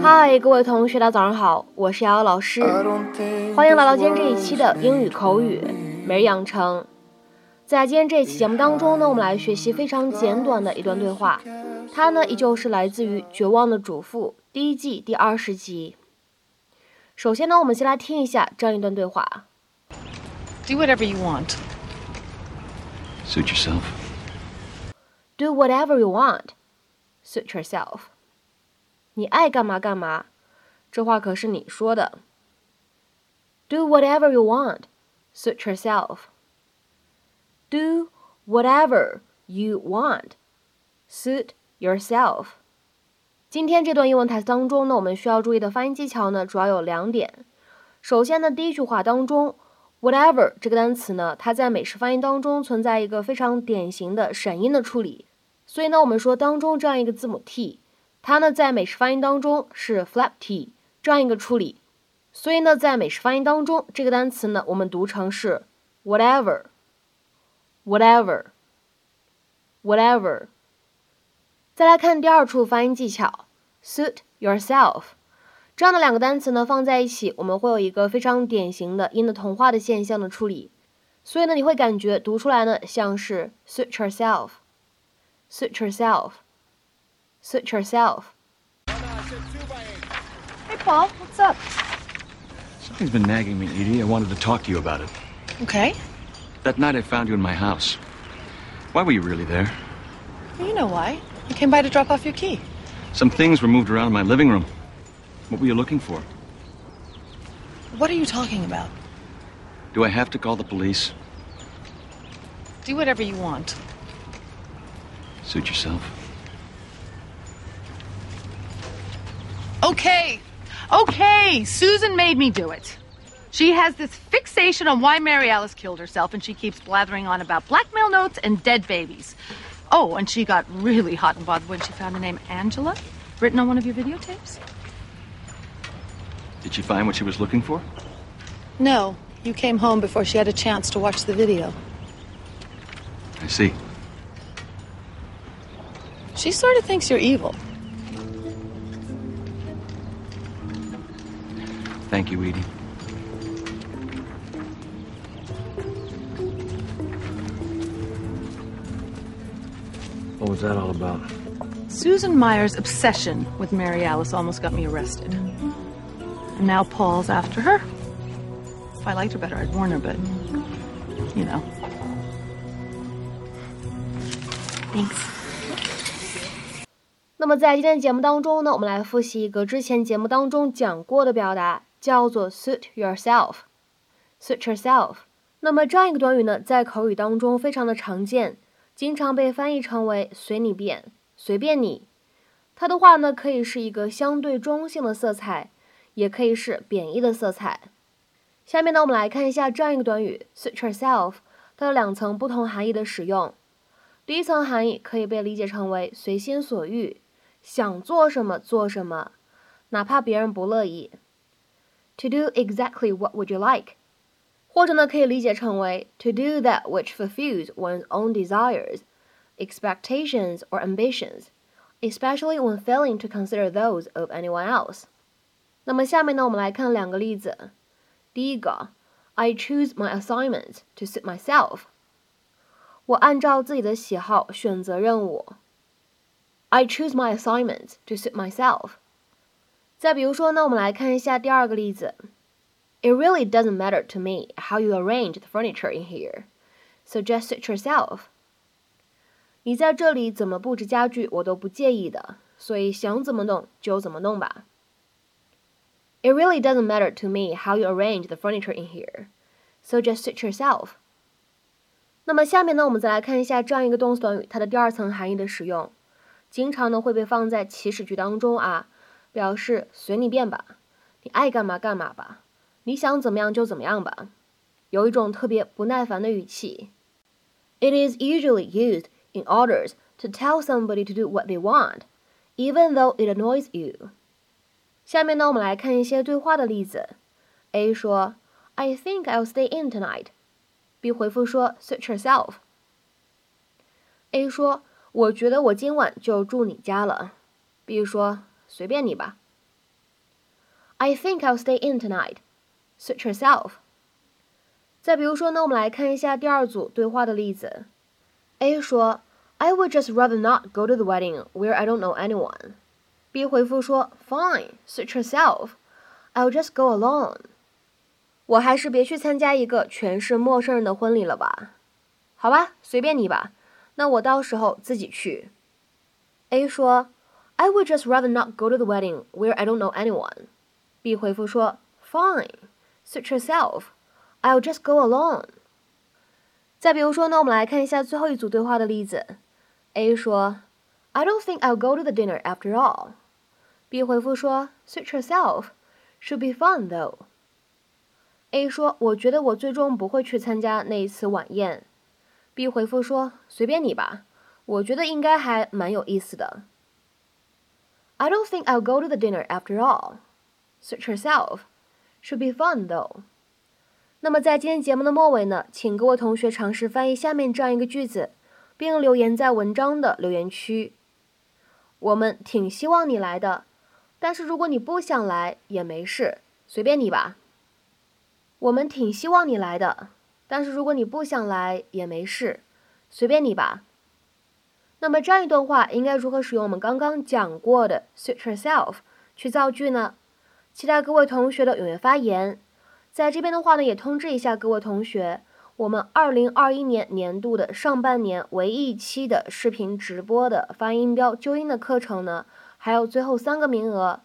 嗨，各位同学，大家早上好，我是瑶瑶老师，欢迎来到今天这一期的英语口语每日养成。在今天这一期节目当中呢，我们来学习非常简短的一段对话，它呢依旧是来自于《绝望的主妇》第一季第二十集。首先呢，我们先来听一下这样一段对话：Do whatever you want. Suit yourself. Do whatever you want. Suit yourself. 你爱干嘛干嘛，这话可是你说的。Do whatever you want. Suit yourself. Do whatever you want. Suit yourself. 今天这段英文台词当中呢，我们需要注意的发音技巧呢，主要有两点。首先呢，第一句话当中，whatever 这个单词呢，它在美式发音当中存在一个非常典型的闪音的处理， 所以呢，我们说当中这样一个字母 t。它呢，在美式发音当中是 flap t 这样一个处理，所以呢，在美式发音当中，这个单词呢，我们读成是 whatever，whatever，whatever。再来看第二处发音技巧，suit yourself，这样的两个单词呢放在一起，我们会有一个非常典型的音的同化的现象的处理，所以呢，你会感觉读出来呢像是 suit yourself yourself，suit yourself。Suit yourself. Hey, Paul, what's up? Something's been nagging me, Edie. I wanted to talk to you about it. Okay. That night I found you in my house. Why were you really there? Well, you know why. You came by to drop off your key. Some things were moved around in my living room. What were you looking for? What are you talking about? Do I have to call the police? Do whatever you want. Suit yourself. Okay, okay, Susan made me do it. She has this fixation on why Mary Alice killed herself, and she keeps blathering on about blackmail notes and dead babies. Oh, and she got really hot and bothered when she found the name Angela written on one of your videotapes. Did she find what she was looking for? No, you came home before she had a chance to watch the video. I see. She sort of thinks you're evil. Thank you, Edie. What was that all about? Susan Mayer's obsession with Mary Alice almost got me arrested. And now Paul's after her. If I liked her better, I'd warn her, but, you know. Thanks. 那么在今天的节目当中呢，我们来复习一个之前节目当中讲过的表达，叫做 suit yourself。suit yourself。那么这样一个短语呢，在口语当中非常的常见，经常被翻译成为随你便、随便你。它的话呢，可以是一个相对中性的色彩，也可以是贬义的色彩。下面呢，我们来看一下这样一个短语 suit yourself，它有两层不同含义的使用。第一层含义可以被理解成为随心所欲。想做什么做什么，哪怕别人不乐意。To do exactly what would you like，或者呢可以理解成为 to do that which fulfills one's own desires, expectations or ambitions, especially when failing to consider those of anyone else。那么下面呢我们来看两个例子。第一个，I choose my assignments to suit myself。我按照自己的喜好选择任务。 I choose my assignments to suit myself。再比如说呢，我们来看一下第二个例子。It really doesn't matter to me how you arrange the furniture in here, so just suit yourself。你在这里怎么布置家具，我都不介意的，所以想怎么弄就怎么弄吧。It really doesn't matter to me how you arrange the furniture in here, so just suit yourself。那么下面呢，我们再来看一下这样一个动词短语它的第二层含义的使用。 经常呢会被放在祈使句当中啊，表示随你便吧，你爱干嘛干嘛吧，你想怎么样就怎么样吧，有一种特别不耐烦的语气。It is usually used in orders to tell somebody to do what they want, even though it annoys you。下面呢，我们来看一些对话的例子。A 说，I think I'll stay in tonight。B 回复说，Suit yourself。A 说。我觉得我今晚就住你家了。比如说，随便你吧。I think I'll stay in tonight. Suit yourself. 再比如说呢，我们来看一下第二组对话的例子。A 说，I would just rather not go to the wedding where I don't know anyone. B 回复说，Fine, suit yourself. I'll just go alone. 我还是别去参加一个全是陌生人的婚礼了吧。好吧，随便你吧。 那我到时候自己去。A 说，I would just rather not go to the wedding where I don't know anyone. B 回复说，Fine, suit yourself. I'll just go alone. 再比如说呢，我们来看一下最后一组对话的例子。A 说，I don't think I'll go to the dinner after all. B 回复说，Suit yourself. Should be fun though. A 说，我觉得我最终不会去参加那一次晚宴。 B 回复说，随便你吧，我觉得应该还蛮有意思的。I don't think I'll go to the dinner after all. Suit yourself. Should be fun though. 那么在今天节目的末尾呢，请各位同学尝试翻译下面这样一个句子，并留言在文章的留言区。我们挺希望你来的，但是如果你不想来也没事，随便你吧。我们挺希望你来的，但是如果你不想来也没事，随便你吧。那么这样一段话应该如何使用我们刚刚讲过的 suit yourself 去造句呢？期待各位同学的踊跃发言。在这边的话呢，也通知一下各位同学，我们二零二一年年度的上半年唯一一期的视频直播的发音标纠音的课程呢，还有最后三个名额，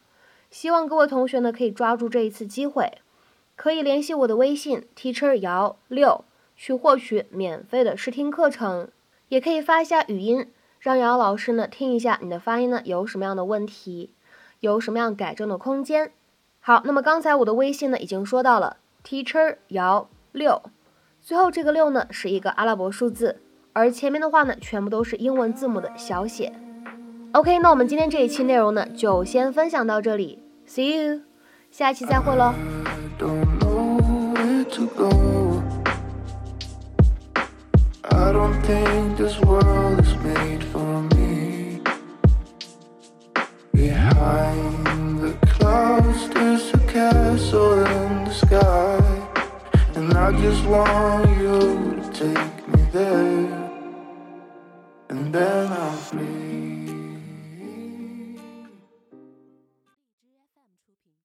希望各位同学呢可以抓住这一次机会，可以联系我的微信 teacher 姚六去获取免费的试听课程，也可以发一下语音，让姚老师呢听一下你的发音呢有什么样的问题，有什么样改正的空间。好，那么刚才我的微信呢已经说到了。Teacher 姚六，最后这个六呢是一个阿拉伯数字，而前面的话呢全部都是英文字母的小写。OK，那我们今天这一期内容呢就先分享到这里，See you，下期再会喽。Don't know where to go. I don't think this world is made for me. Behind the clouds there's a castle in the sky, and I just want